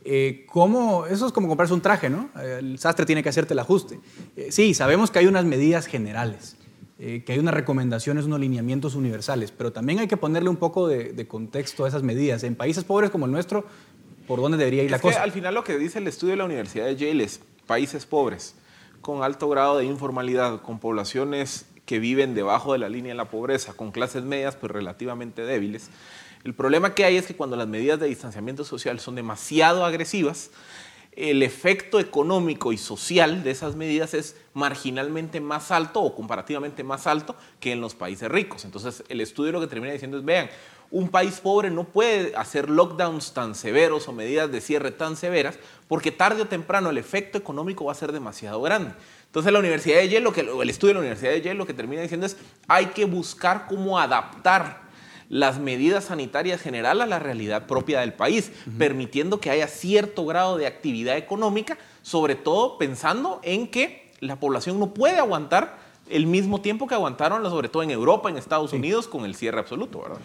Eh, ¿cómo? Eso es como comprarse un traje, ¿no? El sastre tiene que hacerte el ajuste. Eh, sí, sabemos que hay unas medidas generales, eh, que hay unas recomendaciones, unos lineamientos universales, pero también hay que ponerle un poco de, contexto a esas medidas. En países pobres como el nuestro, ¿por dónde debería ir la cosa? al final lo que dice el estudio de la Universidad de Yale es países pobres, con alto grado de informalidad, con poblaciones que viven debajo de la línea de la pobreza, con clases medias pues relativamente débiles, el problema que hay es que cuando las medidas de distanciamiento social son demasiado agresivas, el efecto económico y social de esas medidas es marginalmente más alto o comparativamente más alto que en los países ricos. Entonces, el estudio lo que termina diciendo es, vean, un país pobre no puede hacer lockdowns tan severos o medidas de cierre tan severas porque tarde o temprano el efecto económico va a ser demasiado grande. Entonces la Universidad de Yale, el estudio de la Universidad de Yale lo que termina diciendo es hay que buscar cómo adaptar las medidas sanitarias generales a la realidad propia del país, permitiendo que haya cierto grado de actividad económica, sobre todo pensando en que la población no puede aguantar el mismo tiempo que aguantaron, sobre todo en Europa, en Estados Unidos, con el cierre absoluto, ¿verdad?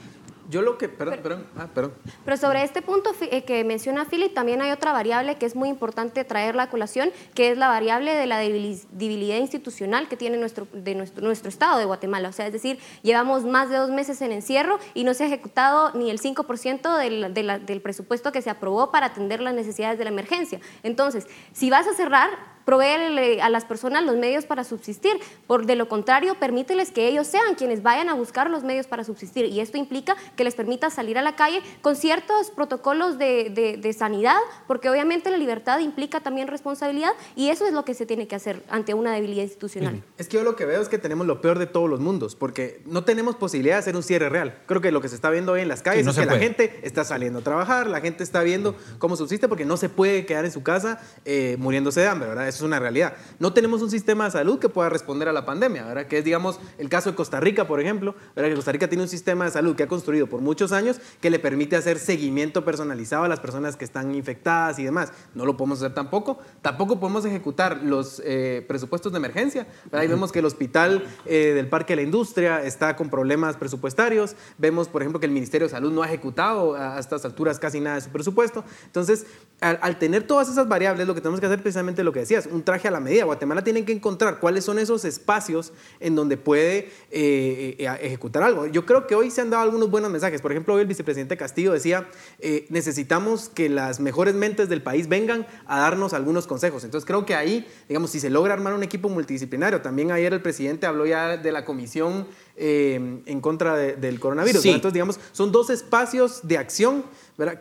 Yo lo que, perdón, perdón, ah, perdón. Pero sobre este punto eh, que menciona Philip, también hay otra variable que es muy importante traer la colación, que es la variable de la debilidad institucional que tiene nuestro, de nuestro, nuestro Estado de Guatemala. O sea, es decir, llevamos más de dos meses en encierro y no se ha ejecutado ni el 5% del, del presupuesto que se aprobó para atender las necesidades de la emergencia. Entonces, si vas a cerrar, proveerle a las personas los medios para subsistir. Por de lo contrario, permíteles que ellos sean quienes vayan a buscar los medios para subsistir. Y esto implica que les permita salir a la calle con ciertos protocolos de, de, sanidad, porque obviamente la libertad implica también responsabilidad y eso es lo que se tiene que hacer ante una debilidad institucional. Es que yo lo que veo es que tenemos lo peor de todos los mundos, porque no tenemos posibilidad de hacer un cierre real. Creo que lo que se está viendo hoy en las calles es que la gente está saliendo a trabajar, la gente está viendo cómo subsiste, porque no se puede quedar en su casa eh, muriéndose de hambre, ¿verdad? es una realidad. No tenemos un sistema de salud que pueda responder a la pandemia, ¿verdad? Que es, digamos, el caso de Costa Rica, por ejemplo, ¿verdad? Que Costa Rica tiene un sistema de salud que ha construido por muchos años que le permite hacer seguimiento personalizado a las personas que están infectadas y demás. No lo podemos hacer tampoco. Tampoco podemos ejecutar los eh, presupuestos de emergencia. Ahí vemos que el hospital eh, del Parque de la Industria está con problemas presupuestarios. Vemos, por ejemplo, que el Ministerio de Salud no ha ejecutado a estas alturas casi nada de su presupuesto. Entonces, al, al tener todas esas variables, lo que tenemos que hacer precisamente lo que decías, un traje a la medida. Guatemala tiene que encontrar cuáles son esos espacios en donde puede eh, eh, ejecutar algo. Yo creo que hoy se han dado algunos buenos mensajes. Por ejemplo, hoy el vicepresidente Castillo decía, eh, necesitamos que las mejores mentes del país vengan a darnos algunos consejos. Entonces creo que ahí, digamos, si se logra armar un equipo multidisciplinario, también ayer el presidente habló ya de la comisión en contra del coronavirus. Entonces, digamos, son dos espacios de acción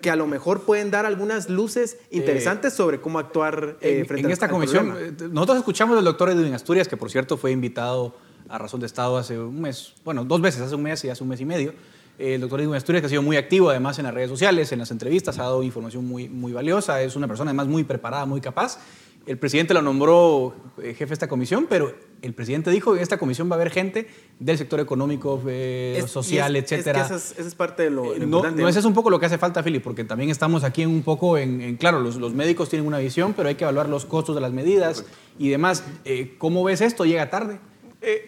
que a lo mejor pueden dar algunas luces interesantes sobre cómo actuar eh, en, frente en esta comisión. Eh, nosotros escuchamos al doctor Edwin Asturias, que por cierto fue invitado a Razón de Estado hace un mes, bueno, dos veces, hace un mes y hace un mes y medio. El doctor Edwin Asturias, que ha sido muy activo además en las redes sociales, en las entrevistas, ha dado información muy, muy valiosa, es una persona además muy preparada, muy capaz. El presidente lo nombró eh, jefe de esta comisión, pero el presidente dijo que en esta comisión va a haber gente del sector económico, eh, social, etcétera. Es esa, es, parte de lo, eh, importante. No, ese es un poco lo que hace falta, Fili, porque también estamos aquí en un poco en, claro, los, los, médicos tienen una visión, pero hay que evaluar los costos de las medidas y demás. ¿Cómo ves esto? ¿Llega tarde?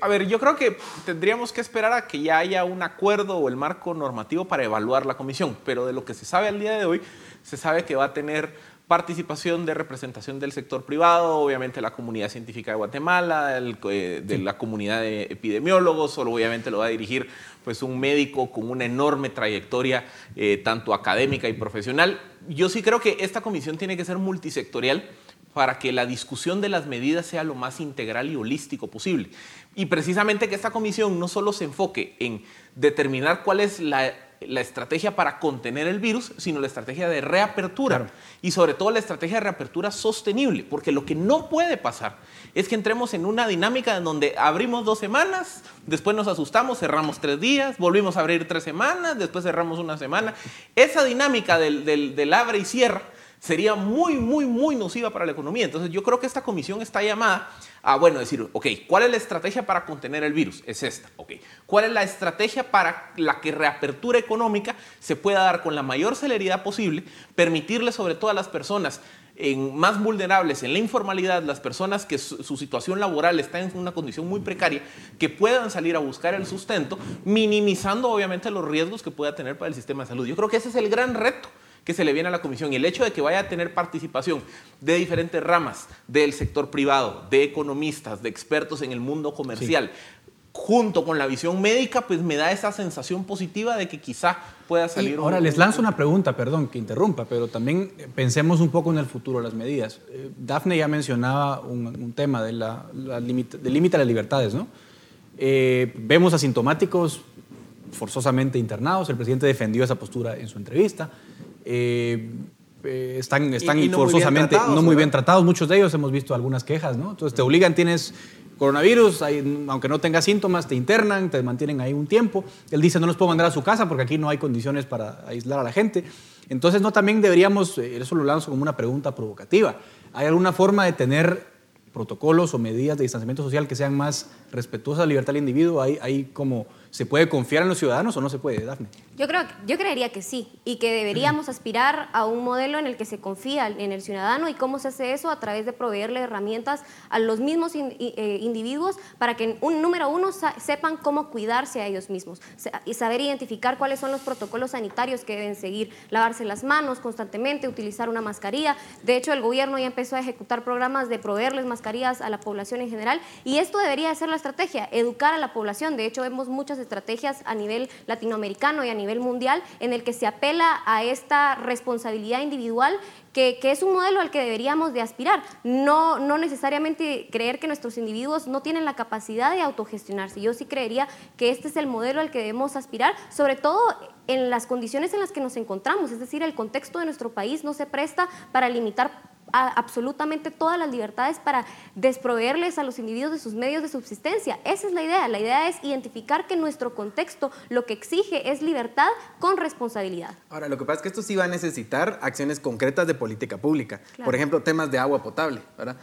a ver, yo creo que tendríamos que esperar a que ya haya un acuerdo o el marco normativo para evaluar la comisión, pero de lo que se sabe al día de hoy, se sabe que va a tener participación de representación del sector privado, obviamente la comunidad científica de Guatemala, eh, de la comunidad de epidemiólogos, solo obviamente lo va a dirigir pues un médico con una enorme trayectoria eh, tanto académica y profesional. Yo sí creo que esta comisión tiene que ser multisectorial para que la discusión de las medidas sea lo más integral y holístico posible. Y precisamente que esta comisión no solo se enfoque en determinar cuál es la la estrategia para contener el virus, sino la estrategia de reapertura. Y sobre todo la estrategia de reapertura sostenible, porque lo que no puede pasar es que entremos en una dinámica en donde abrimos dos semanas, después nos asustamos, cerramos tres días, volvimos a abrir tres semanas, después cerramos una semana. Esa dinámica del, del abre y cierra sería muy, muy, muy nociva para la economía. Entonces yo creo que esta comisión está llamada a, bueno, decir, ok, ¿cuál es la estrategia para contener el virus? Es esta, ok. ¿Cuál es la estrategia para la que reapertura económica se pueda dar con la mayor celeridad posible, permitirle sobre todo a las personas en, más vulnerables en la informalidad, las personas que su, situación laboral está en una condición muy precaria, que puedan salir a buscar el sustento, minimizando obviamente los riesgos que pueda tener para el sistema de salud. Yo creo que ese es el gran reto que se le viene a la comisión y el hecho de que vaya a tener participación de diferentes ramas del sector privado, de economistas, de expertos en el mundo comercial, junto con la visión médica, pues me da esa sensación positiva de que quizá pueda salir. ahora les lanzo una pregunta, perdón que interrumpa, pero también pensemos un poco en el futuro, las medidas. Eh, Dafne ya mencionaba un, tema de la, del límite a las libertades, ¿no? Eh, vemos asintomáticos forzosamente internados, el presidente defendió esa postura en su entrevista. Eh, eh, están, están forzosamente no muy bien tratados. Muchos de ellos hemos visto algunas quejas, ¿no? Entonces te obligan, tienes coronavirus, aunque no tengas síntomas, te internan, te mantienen ahí un tiempo. Él dice, no los puedo mandar a su casa porque aquí no hay condiciones para aislar a la gente. Entonces, no, también deberíamos, eh, eso lo lanzo como una pregunta provocativa. ¿Hay alguna forma de tener protocolos o medidas de distanciamiento social que sean más respetuosas a la libertad del individuo? ¿Hay, hay como ¿Se puede confiar en los ciudadanos o no se puede, Dafne? Yo, creo, yo creería que sí y que deberíamos aspirar a un modelo en el que se confía en el ciudadano y cómo se hace eso a través de proveerle herramientas a los mismos eh, individuos para que, un número uno, sepan cómo cuidarse a ellos mismos y saber identificar cuáles son los protocolos sanitarios que deben seguir, lavarse las manos constantemente, utilizar una mascarilla. De hecho, el gobierno ya empezó a ejecutar programas de proveerles mascarillas a la población en general y esto debería ser la estrategia, educar a la población. De hecho, vemos muchas estrategias a nivel latinoamericano y a nivel mundial en el que se apela a esta responsabilidad individual que, es un modelo al que deberíamos de aspirar. No, no necesariamente creer que nuestros individuos no tienen la capacidad de autogestionarse. Yo sí creería que este es el modelo al que debemos aspirar, sobre todo en las condiciones en las que nos encontramos, es decir, el contexto de nuestro país no se presta para limitar absolutamente todas las libertades para desproveerles a los individuos de sus medios de subsistencia. Esa es la idea. La idea es identificar que nuestro contexto lo que exige es libertad con responsabilidad. Ahora, lo que pasa es que esto sí va a necesitar acciones concretas de política pública. Por ejemplo, temas de agua potable. ¿verdad?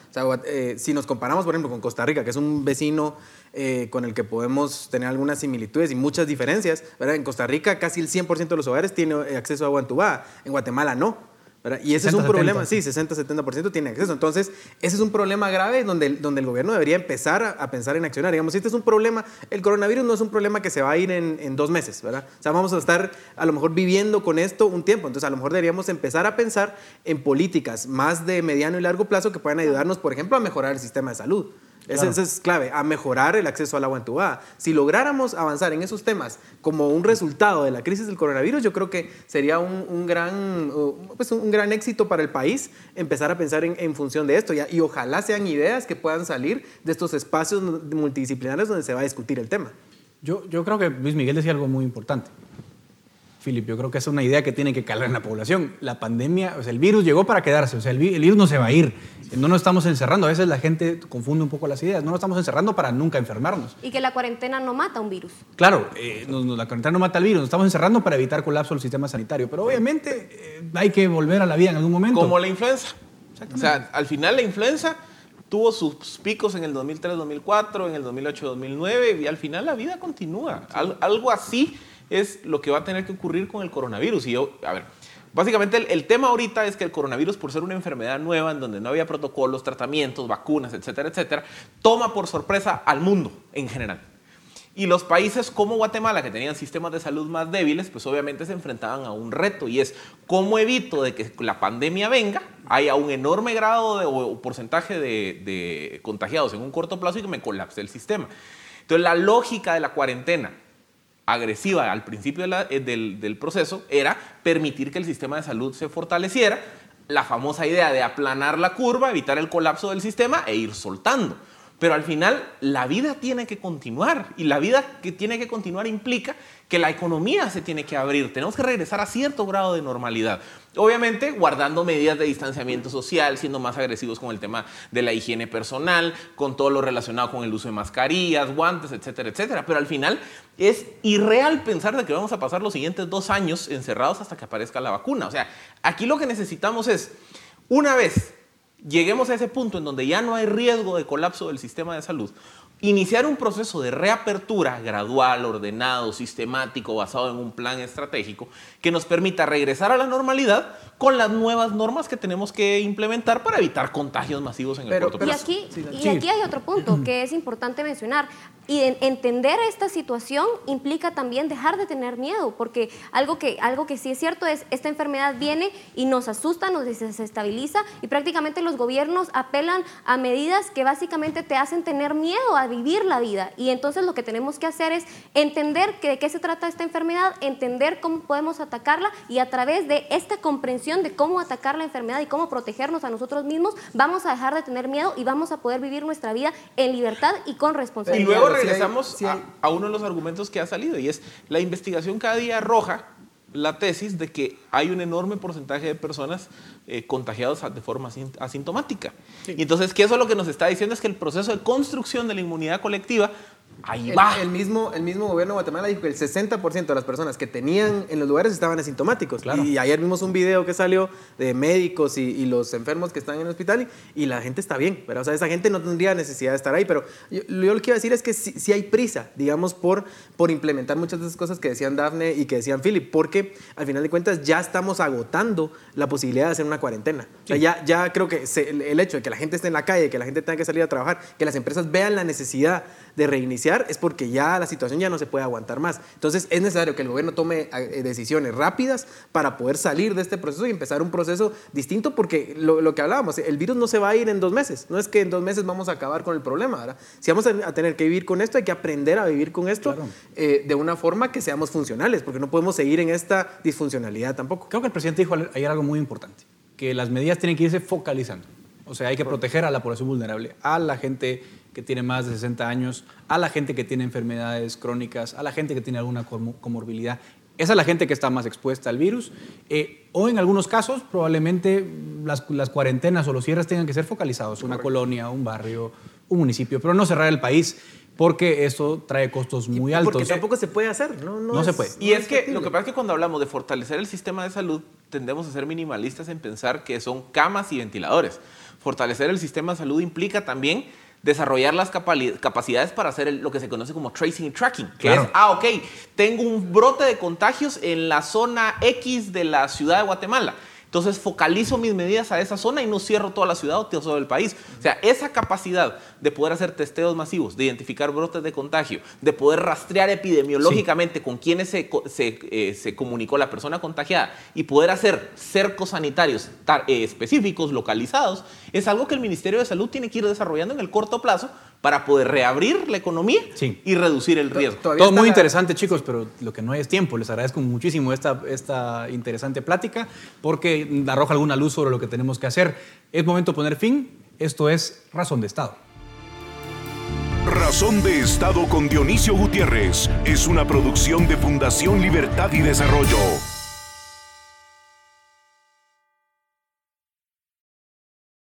Eh, si nos comparamos, por ejemplo, con Costa Rica, que es un vecino eh, con el que podemos tener algunas similitudes y muchas diferencias, ¿verdad? en Costa Rica casi el 100% de los hogares tiene acceso a agua entubada, en Guatemala no. Y ese es un problema, sí, 60-70% tiene acceso. Entonces, ese es un problema grave donde, donde el gobierno debería empezar a, pensar en accionar. Digamos, este es un problema, el coronavirus no es un problema que se va a ir en, en, dos meses, ¿verdad? O sea, vamos a estar a lo mejor viviendo con esto un tiempo. Entonces, a lo mejor deberíamos empezar a pensar en políticas más de mediano y largo plazo que puedan ayudarnos, por ejemplo, a mejorar el sistema de salud. Eso, es clave, a mejorar el acceso al agua entubada. Si lográramos avanzar en esos temas como un resultado de la crisis del coronavirus, yo creo que sería un, gran, pues un gran éxito para el país empezar a pensar en, función de esto. Y, ojalá sean ideas que puedan salir de estos espacios multidisciplinarios donde se va a discutir el tema. Yo, yo creo que Luis Miguel decía algo muy importante. Philip, yo creo que es una idea que tiene que calar en la población. La pandemia, o sea, el virus llegó para quedarse, o sea, el, virus no se va a ir. No nos estamos encerrando. A veces la gente confunde un poco las ideas. No nos estamos encerrando para nunca enfermarnos. Y que la cuarentena no mata un virus. Claro, eh, la cuarentena no mata el virus. Nos estamos encerrando para evitar colapso del sistema sanitario. Pero obviamente eh, hay que volver a la vida en algún momento. Como la influenza. O sea, al final la influenza tuvo sus picos en el 2003-2004, en el 2008-2009 y al final la vida continúa. algo así es lo que va a tener que ocurrir con el coronavirus. Y yo, a ver, básicamente el, tema ahorita es que el coronavirus, por ser una enfermedad nueva en donde no había protocolos, tratamientos, vacunas, etcétera, etcétera, toma por sorpresa al mundo en general. Y los países como Guatemala, que tenían sistemas de salud más débiles, pues obviamente se enfrentaban a un reto y es cómo evito de que la pandemia venga, haya un enorme grado de, o porcentaje de, de contagiados en un corto plazo y que me colapse el sistema. Entonces la lógica de la cuarentena agresiva al principio eh, del, proceso era permitir que el sistema de salud se fortaleciera, la famosa idea de aplanar la curva, evitar el colapso del sistema e ir soltando. Pero al final la vida tiene que continuar y la vida que tiene que continuar implica que la economía se tiene que abrir, tenemos que regresar a cierto grado de normalidad. Obviamente guardando medidas de distanciamiento social, siendo más agresivos con el tema de la higiene personal, con todo lo relacionado con el uso de mascarillas, guantes, etcétera, etcétera. Pero al final es irreal pensar de que vamos a pasar los siguientes dos años encerrados hasta que aparezca la vacuna. O sea, aquí lo que necesitamos es, una vez lleguemos a ese punto en donde ya no hay riesgo de colapso del sistema de salud, iniciar un proceso de reapertura gradual, ordenado, sistemático, basado en un plan estratégico que nos permita regresar a la normalidad con las nuevas normas que tenemos que implementar para evitar contagios masivos en el corto plazo. Y aquí, y aquí hay otro punto que es importante mencionar. Y entender esta situación implica también dejar de tener miedo, porque algo que, algo que sí es cierto es, esta enfermedad viene y nos asusta, nos desestabiliza y prácticamente los gobiernos apelan a medidas que básicamente te hacen tener miedo a vivir la vida. Y entonces lo que tenemos que hacer es entender que, de qué se trata esta enfermedad, entender cómo podemos atacarla y a través de esta comprensión de cómo atacar la enfermedad y cómo protegernos a nosotros mismos, vamos a dejar de tener miedo y vamos a poder vivir nuestra vida en libertad y con responsabilidad. regresamos a, uno de los argumentos que ha salido y es la investigación cada día arroja la tesis de que hay un enorme porcentaje de personas eh, contagiadas de forma asintomática. Y entonces, ¿qué eso lo que nos está diciendo es que el proceso de construcción de la inmunidad colectiva Ahí el, va. El mismo, el mismo gobierno de Guatemala dijo que el 60% de las personas que tenían en los lugares estaban asintomáticos. Y ayer vimos un video que salió de médicos y, los enfermos que están en el hospital y, la gente está bien. Pero, o sea, esa gente no tendría necesidad de estar ahí. Pero yo, lo que iba a decir es que sí, hay prisa, digamos, por, por implementar muchas de esas cosas que decían Dafne y que decían Philip, porque al final de cuentas ya estamos agotando la posibilidad de hacer una cuarentena. O sea, ya, ya creo que el hecho de que la gente esté en la calle, que la gente tenga que salir a trabajar, que las empresas vean la necesidad de reiniciar es porque ya la situación ya no se puede aguantar más. Entonces es necesario que el gobierno tome eh, decisiones rápidas para poder salir de este proceso y empezar un proceso distinto porque lo, que hablábamos, el virus no se va a ir en dos meses, no es que en dos meses vamos a acabar con el problema. ¿verdad? Si vamos a, tener que vivir con esto, hay que aprender a vivir con esto eh, de una forma que seamos funcionales, porque no podemos seguir en esta disfuncionalidad tampoco. Creo que el presidente dijo ayer algo muy importante, que las medidas tienen que irse focalizando. O sea, hay que proteger a la población vulnerable, a la gente que tiene más de 60 años, a la gente que tiene enfermedades crónicas, a la gente que tiene alguna comorbilidad. Esa es la gente que está más expuesta al virus. Eh, o en algunos casos, probablemente las, las, cuarentenas o los cierres tengan que ser focalizados, una colonia, un barrio, un municipio, pero no cerrar el país porque eso trae costos muy altos. Porque tampoco se puede hacer, no, no, se puede. Y es, que lo que pasa es que cuando hablamos de fortalecer el sistema de salud, tendemos a ser minimalistas en pensar que son camas y ventiladores. Fortalecer el sistema de salud implica también desarrollar las capacidades para hacer lo que se conoce como tracing y tracking, que es, ah, ok, tengo un brote de contagios en la zona X de la ciudad de Guatemala. Entonces focalizo mis medidas a esa zona y no cierro toda la ciudad o todo el país. O sea, esa capacidad de poder hacer testeos masivos, de identificar brotes de contagio, de poder rastrear epidemiológicamente con quienes se, eh, se, comunicó la persona contagiada y poder hacer cercos sanitarios eh, específicos, localizados, es algo que el Ministerio de Salud tiene que ir desarrollando en el corto plazo para poder reabrir la economía y reducir el riesgo. Todo muy interesante, chicos, pero lo que no es tiempo. Les agradezco muchísimo esta, esta interesante plática porque arroja alguna luz sobre lo que tenemos que hacer. Es momento de poner fin. Esto es Razón de Estado. Razón de Estado con Dionisio Gutiérrez es una producción de Fundación Libertad y Desarrollo.